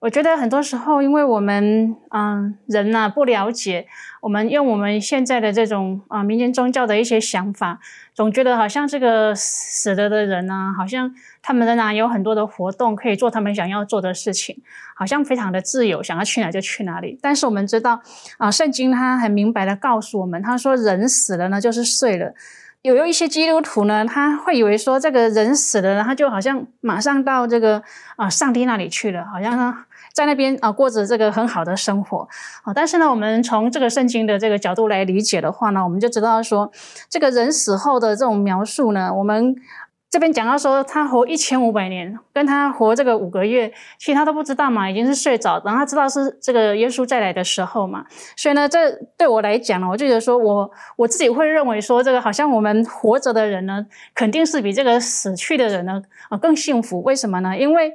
我觉得很多时候，因为我们嗯人呐不了解，我们用我们现在的这种啊民间宗教的一些想法，总觉得好像这个死了的人呢，好像他们仍然有很多的活动可以做他们想要做的事情，好像非常的自由，想要去哪就去哪里。但是我们知道啊，圣经它很明白的告诉我们，他说人死了呢就是睡了。有有一些基督徒呢，他会以为说这个人死了，他就好像马上到这个啊上帝那里去了，好像他在那边啊过着这个很好的生活啊。但是呢，我们从这个圣经的这个角度来理解的话呢，我们就知道说，这个人死后的这种描述呢，我们。这边讲到说，他活一千五百年，跟他活这个五个月，其实他都不知道嘛，已经是睡着，然后他知道是这个耶稣再来的时候嘛。所以呢，这对我来讲呢，我就觉得说我我自己会认为说，这个好像我们活着的人呢，肯定是比这个死去的人呢啊更幸福。为什么呢？因为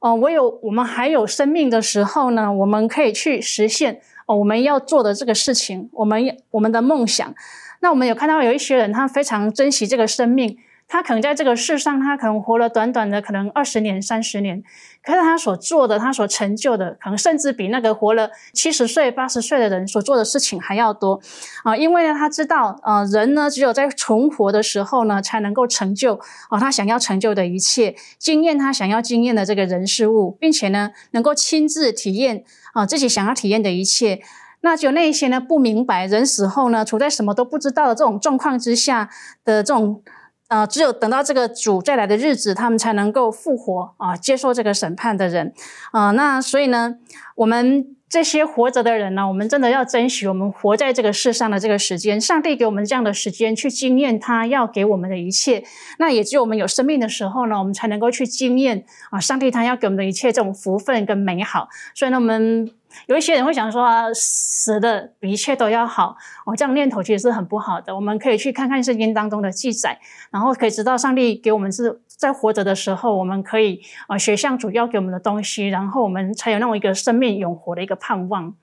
哦，我有我们还有生命的时候呢，我们可以去实现哦我们要做的这个事情，我们我们的梦想。那我们有看到有一些人，他非常珍惜这个生命。他可能在这个世上，他可能活了短短的可能二十年、三十年，可是他所做的、他所成就的，可能甚至比那个活了七十岁、八十岁的人所做的事情还要多啊！因为呢，他知道，呃，人呢，只有在存活的时候呢，才能够成就啊他想要成就的一切，经验他想要经验的这个人事物，并且呢，能够亲自体验啊自己想要体验的一切。那就那些呢不明白人死后呢，处在什么都不知道的这种状况之下的这种，呃，只有等到这个主再来的日子，他们才能够复活啊，接受这个审判的人啊。那所以呢，我们。这些活着的人呢，我们真的要珍惜我们活在这个世上的这个时间。上帝给我们这样的时间去经验他要给我们的一切。那也只有我们有生命的时候呢，我们才能够去经验啊，上帝他要给我们的一切这种福分跟美好。所以呢，我们。有一些人会想说啊，死的比一切都要好哦，这样念头其实是很不好的。我们可以去看看圣经当中的记载，然后可以知道上帝给我们是在活着的时候，我们可以啊学像主要给我们的东西，然后我们才有那种一个生命永活的一个盼望。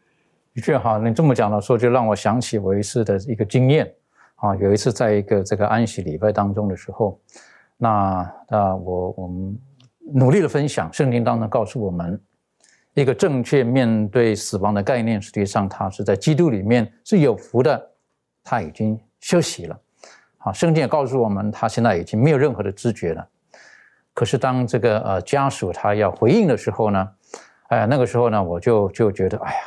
的确哈，你这么讲的时候，就让我想起我一次的一个经验啊。有一次在一个这个安息礼拜当中的时候，那那我我们努力的分享圣经当中告诉我们。一个正确面对死亡的概念，实际上他是在基督里面是有福的，他已经休息了。好，圣经也告诉我们，他现在已经没有任何的知觉了。可是当这个呃家属他要回应的时候呢，哎，那个时候呢，我就就觉得，哎呀，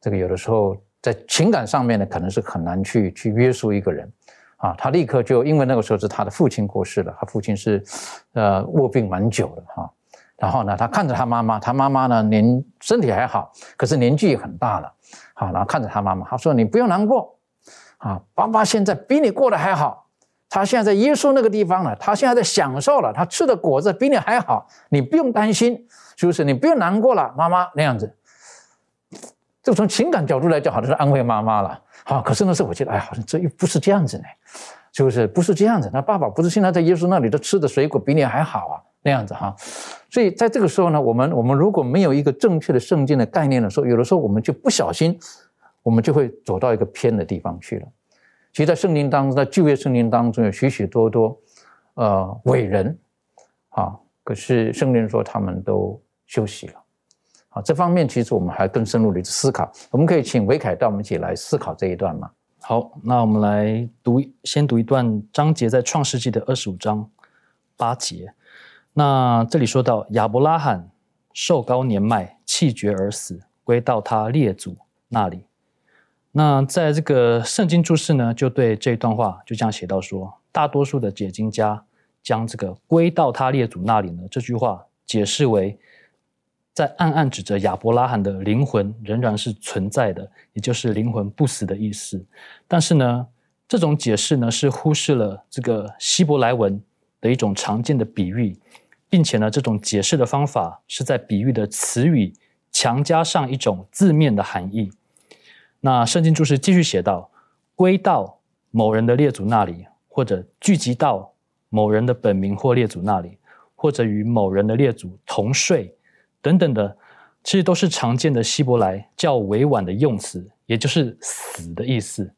这个有的时候在情感上面呢，可能是很难去去约束一个人。啊，他立刻就因为那个时候是他的父亲过世了，他父亲是呃卧病蛮久的哈。然后呢，他看着他妈妈，他妈妈呢年身体还好，可是年纪也很大了。好，然后看着他妈妈，他说：“你不用难过，啊，爸爸现在比你过得还好。他现在在耶稣那个地方了，他现在在享受了，他吃的果子比你还好，你不用担心，是不是？你不用难过了，妈妈那样子。这从情感角度来讲，好像是安慰妈妈了。好，可是呢，是我觉得，哎，好像这又不是这样子呢，是不是？不是这样子。那爸爸不是现在在耶稣那里，都吃的水果比你还好啊。”那样子哈，所以在这个时候呢，我们我们如果没有一个正确的圣经的概念的时候，有的时候我们就不小心，我们就会走到一个偏的地方去了。其实，在圣经当中，在旧约圣经当中有许许多多呃伟人啊，可是圣经说他们都休息了。好，这方面其实我们还更深入的思考。我们可以请维凯带我们一起来思考这一段吗？好，那我们来读，先读一段章节，在创世纪的二十五章八节。那这里说到亚伯拉罕寿高年迈，气绝而死，归到他列祖那里。那在这个圣经注释呢，就对这段话就这样写到说，大多数的解经家将这个归到他列祖那里呢这句话解释为，在暗暗指着亚伯拉罕的灵魂仍然是存在的，也就是灵魂不死的意思。但是呢，这种解释呢是忽视了这个希伯来文的一种常见的比喻。并且呢，这种解释的方法是在比喻的词语强加上一种字面的含义。那圣经注释继续写道：“归到某人的列祖那里，或者聚集到某人的本名或列祖那里，或者与某人的列祖同睡，等等的，其实都是常见的希伯来较委婉的用词，也就是死的意思。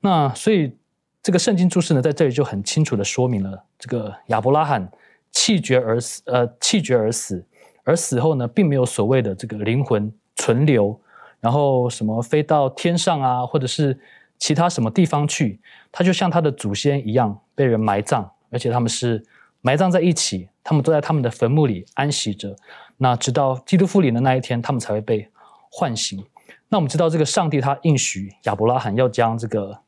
那所以这个圣经注释呢，在这里就很清楚的说明了这个亚伯拉罕。气绝而死，呃，气绝而死，而死后呢，并没有所谓的这个灵魂存留，然后什么飞到天上啊，或者是其他什么地方去，他就像他的祖先一样被人埋葬，而且他们是埋葬在一起，他们都在他们的坟墓里安息着。那直到基督复临的那一天，他们才会被唤醒。那我们知道，这个上帝他应许亚伯拉罕要将这个，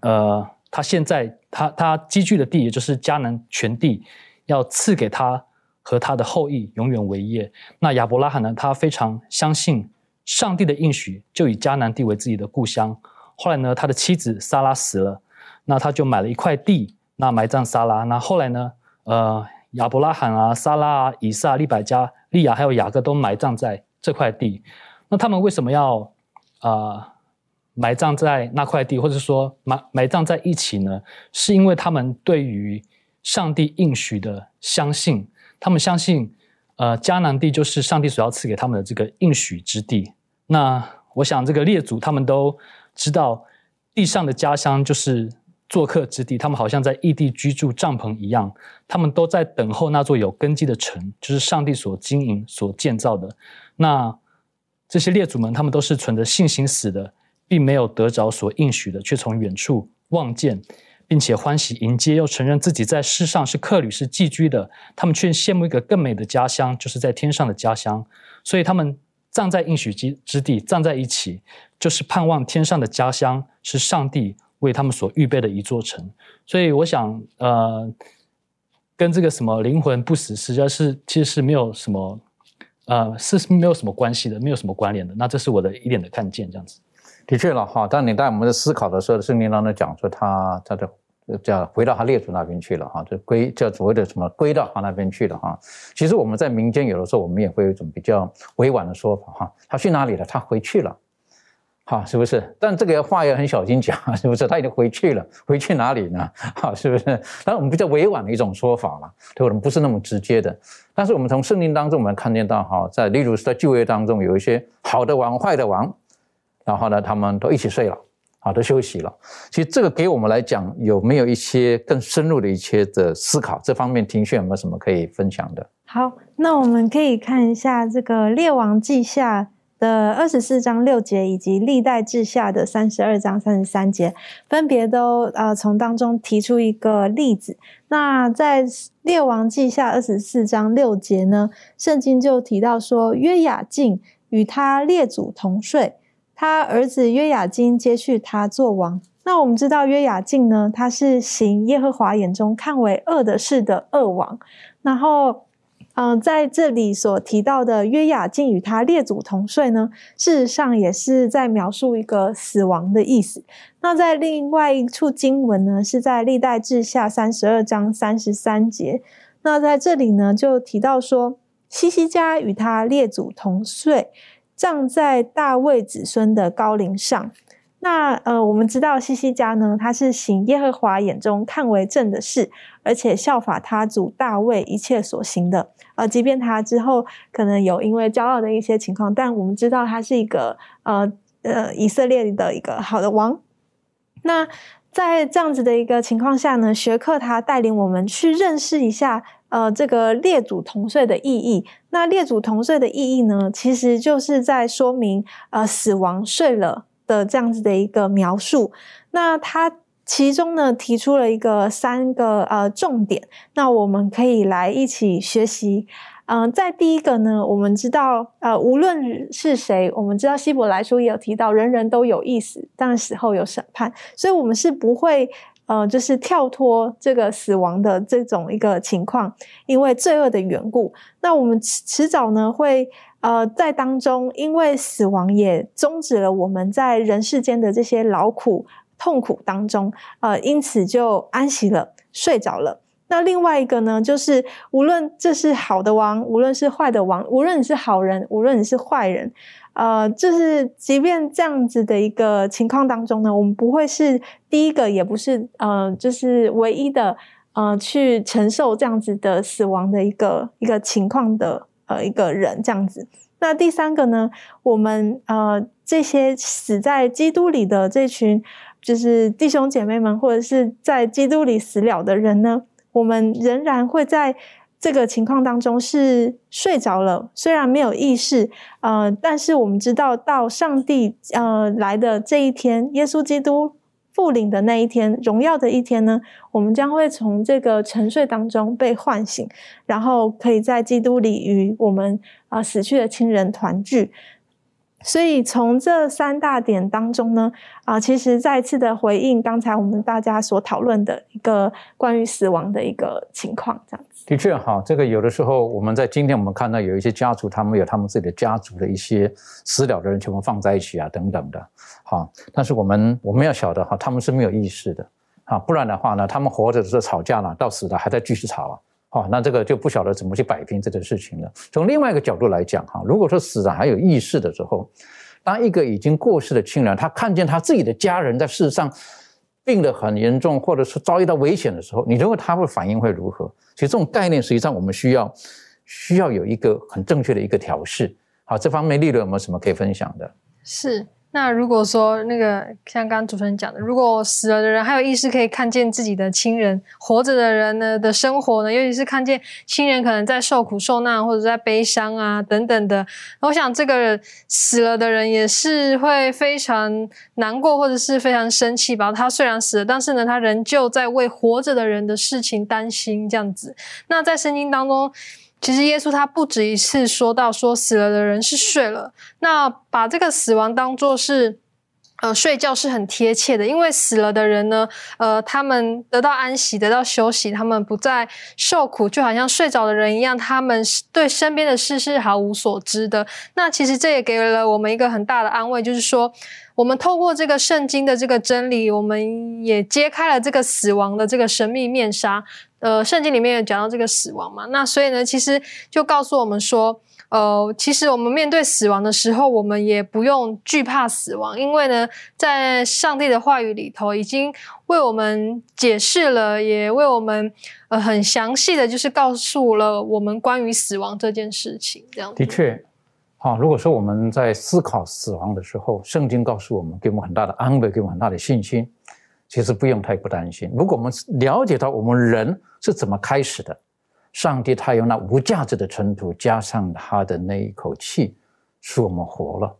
呃，他现在他他积聚的地，也就是迦南全地。要赐给他和他的后裔永远为业。那亚伯拉罕呢？他非常相信上帝的应许，就以迦南地为自己的故乡。后来呢，他的妻子撒拉死了，那他就买了一块地，那埋葬撒拉。那后来呢？呃，亚伯拉罕啊、撒拉啊、以撒、利百加、利亚还有雅各都埋葬在这块地。那他们为什么要啊埋葬在那块地，或者说埋埋葬在一起呢？是因为他们对于上帝应许的相信，他们相信，呃，迦南地就是上帝所要赐给他们的这个应许之地。那我想，这个列祖他们都知道，地上的家乡就是做客之地，他们好像在异地居住帐篷一样，他们都在等候那座有根基的城，就是上帝所经营、所建造的。那这些列祖们，他们都是存着信心死的，并没有得着所应许的，却从远处望见。并且欢喜迎接，又承认自己在世上是客旅、是寄居的，他们却羡慕一个更美的家乡，就是在天上的家乡。所以他们葬在应许之之地，葬在一起，就是盼望天上的家乡，是上帝为他们所预备的一座城。所以我想，呃，跟这个什么灵魂不死，实际上是其实是没有什么，呃，是没有什么关系的，没有什么关联的。那这是我的一点的看见，这样子。的确了哈，当你在我们的思考的时候，圣经当中讲说他他的叫回到他列祖那边去了哈，就归叫所谓的什么归到他那边去了哈。其实我们在民间有的时候我们也会有一种比较委婉的说法哈，他去哪里了？他回去了，好是不是？但这个话要很小心讲，是不是？他已经回去了，回去哪里呢？好是不是？当然我们比较委婉的一种说法了，对我们不是那么直接的。但是我们从圣经当中我们看见到哈，在例如是在旧约当中有一些好的王、坏的王。然后呢，他们都一起睡了，好，都休息了。其实这个给我们来讲，有没有一些更深入的一些的思考？这方面，庭训有没有什么可以分享的？好，那我们可以看一下这个《列王记下》的二十四章六节，以及《历代志下》的三十二章三十三节，分别都呃从当中提出一个例子。那在《列王记下》二十四章六节呢，圣经就提到说，约雅敬与他列祖同睡。他儿子约雅金接续他做王。那我们知道约雅敬呢，他是行耶和华眼中看为恶的事的恶王。然后，嗯，在这里所提到的约雅敬与他列祖同睡呢，事实上也是在描述一个死亡的意思。那在另外一处经文呢，是在历代志下三十二章三十三节。那在这里呢，就提到说，西西家与他列祖同睡。葬在大卫子孙的高陵上。那呃，我们知道西西家呢，他是行耶和华眼中看为正的事，而且效法他主大卫一切所行的。呃，即便他之后可能有因为骄傲的一些情况，但我们知道他是一个呃呃以色列的一个好的王。那在这样子的一个情况下呢，学克他带领我们去认识一下。呃，这个列祖同岁的意义，那列祖同岁的意义呢，其实就是在说明呃死亡睡了的这样子的一个描述。那它其中呢提出了一个三个呃重点，那我们可以来一起学习。嗯，在第一个呢，我们知道呃无论是谁，我们知道希伯来书也有提到，人人都有意思，但死后有审判，所以我们是不会。呃，就是跳脱这个死亡的这种一个情况，因为罪恶的缘故，那我们迟迟早呢会呃在当中，因为死亡也终止了我们在人世间的这些劳苦痛苦当中，呃，因此就安息了，睡着了。那另外一个呢，就是无论这是好的王，无论是坏的王，无论你是好人，无论你是坏人。呃，就是即便这样子的一个情况当中呢，我们不会是第一个，也不是呃，就是唯一的呃，去承受这样子的死亡的一个一个情况的呃一个人这样子。那第三个呢，我们呃这些死在基督里的这群就是弟兄姐妹们，或者是在基督里死了的人呢，我们仍然会在。这个情况当中是睡着了，虽然没有意识，呃，但是我们知道到上帝呃来的这一天，耶稣基督复临的那一天，荣耀的一天呢，我们将会从这个沉睡当中被唤醒，然后可以在基督里与我们啊死去的亲人团聚。所以从这三大点当中呢，啊，其实再次的回应刚才我们大家所讨论的一个关于死亡的一个情况，这样。的确哈，这个有的时候我们在今天我们看到有一些家族，他们有他们自己的家族的一些死了的人全部放在一起啊，等等的，哈，但是我们我们要晓得哈，他们是没有意识的，啊，不然的话呢，他们活着的时候吵架了，到死了还在继续吵啊。哦，那这个就不晓得怎么去摆平这件事情了。从另外一个角度来讲，哈，如果说死了还有意识的时候，当一个已经过世的亲人，他看见他自己的家人在世上病得很严重，或者是遭遇到危险的时候，你认为他会反应会如何？其实这种概念实际上我们需要需要有一个很正确的一个调试。好，这方面利润有没有什么可以分享的？是。那如果说那个像刚刚主持人讲的，如果死了的人还有意识可以看见自己的亲人，活着的人呢的生活呢，尤其是看见亲人可能在受苦受难或者在悲伤啊等等的，我想这个死了的人也是会非常难过或者是非常生气吧。他虽然死了，但是呢，他仍旧在为活着的人的事情担心这样子。那在圣经当中。其实耶稣他不止一次说到说死了的人是睡了，那把这个死亡当做是。呃，睡觉是很贴切的，因为死了的人呢，呃，他们得到安息，得到休息，他们不再受苦，就好像睡着的人一样，他们对身边的事是毫无所知的。那其实这也给了我们一个很大的安慰，就是说，我们透过这个圣经的这个真理，我们也揭开了这个死亡的这个神秘面纱。呃，圣经里面有讲到这个死亡嘛，那所以呢，其实就告诉我们说。呃，其实我们面对死亡的时候，我们也不用惧怕死亡，因为呢，在上帝的话语里头，已经为我们解释了，也为我们呃很详细的就是告诉了我们关于死亡这件事情。这样的确，好，如果说我们在思考死亡的时候，圣经告诉我们，给我们很大的安慰，给我们很大的信心，其实不用太不担心。如果我们了解到我们人是怎么开始的。上帝他用那无价值的尘土，加上他的那一口气，使我们活了。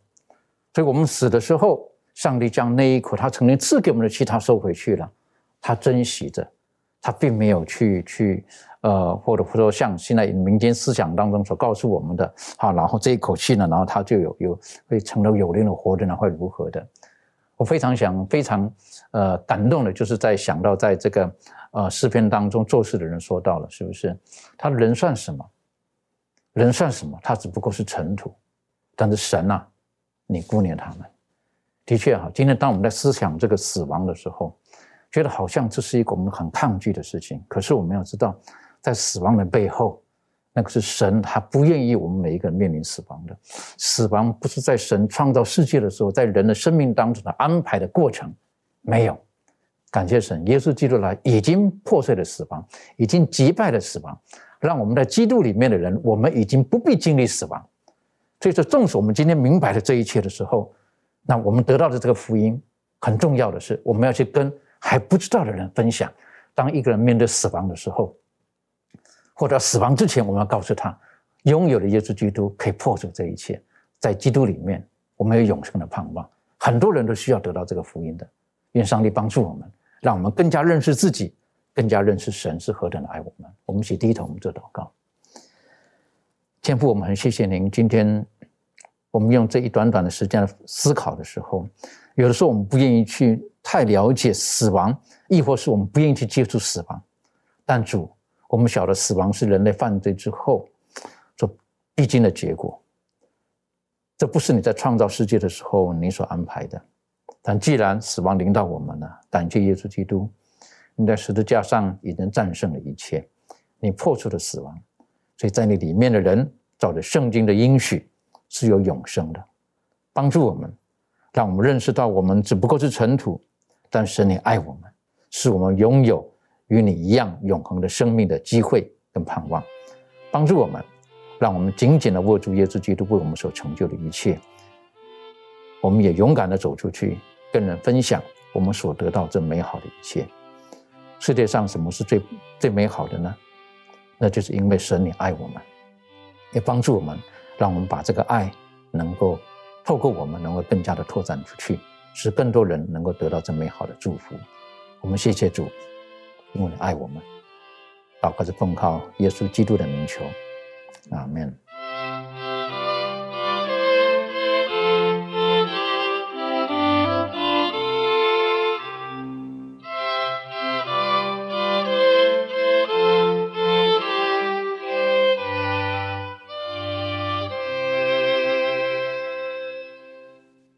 所以，我们死的时候，上帝将那一口他曾经赐给我们的气，他收回去了。他珍惜着，他并没有去去呃，或者说像现在民间思想当中所告诉我们的，好，然后这一口气呢，然后他就有有会成了有灵的活着呢，会如何的？我非常想，非常呃感动的，就是在想到在这个。呃，诗篇当中做事的人说到了，是不是？他人算什么？人算什么？他只不过是尘土。但是神呐，你顾念他们。的确哈，今天当我们在思想这个死亡的时候，觉得好像这是一个我们很抗拒的事情。可是我们要知道，在死亡的背后，那个是神，他不愿意我们每一个人面临死亡的。死亡不是在神创造世界的时候，在人的生命当中的安排的过程，没有。感谢神，耶稣基督来已经破碎了死亡，已经击败了死亡，让我们在基督里面的人，我们已经不必经历死亡。所以说，纵使我们今天明白了这一切的时候，那我们得到的这个福音，很重要的是，我们要去跟还不知道的人分享。当一个人面对死亡的时候，或者死亡之前，我们要告诉他，拥有了耶稣基督可以破除这一切，在基督里面，我们有永生的盼望。很多人都需要得到这个福音的，愿上帝帮助我们。让我们更加认识自己，更加认识神是何等的爱我们。我们一起低头，我们做祷告。天父，我们很谢谢您。今天我们用这一短短的时间思考的时候，有的时候我们不愿意去太了解死亡，亦或是我们不愿意去接触死亡。但主，我们晓得死亡是人类犯罪之后所必经的结果。这不是你在创造世界的时候你所安排的。但既然死亡临到我们了，感谢耶稣基督，你在十字架上已经战胜了一切，你破除了死亡，所以在你里面的人，照着圣经的应许是有永生的。帮助我们，让我们认识到我们只不过是尘土，但是你爱我们，使我们拥有与你一样永恒的生命的机会跟盼望。帮助我们，让我们紧紧的握住耶稣基督为我们所成就的一切，我们也勇敢的走出去。跟人分享我们所得到这美好的一切。世界上什么是最最美好的呢？那就是因为神你爱我们，也帮助我们，让我们把这个爱能够透过我们，能够更加的拓展出去，使更多人能够得到这美好的祝福。我们谢谢主，因为你爱我们。祷告是奉靠耶稣基督的名求，阿门。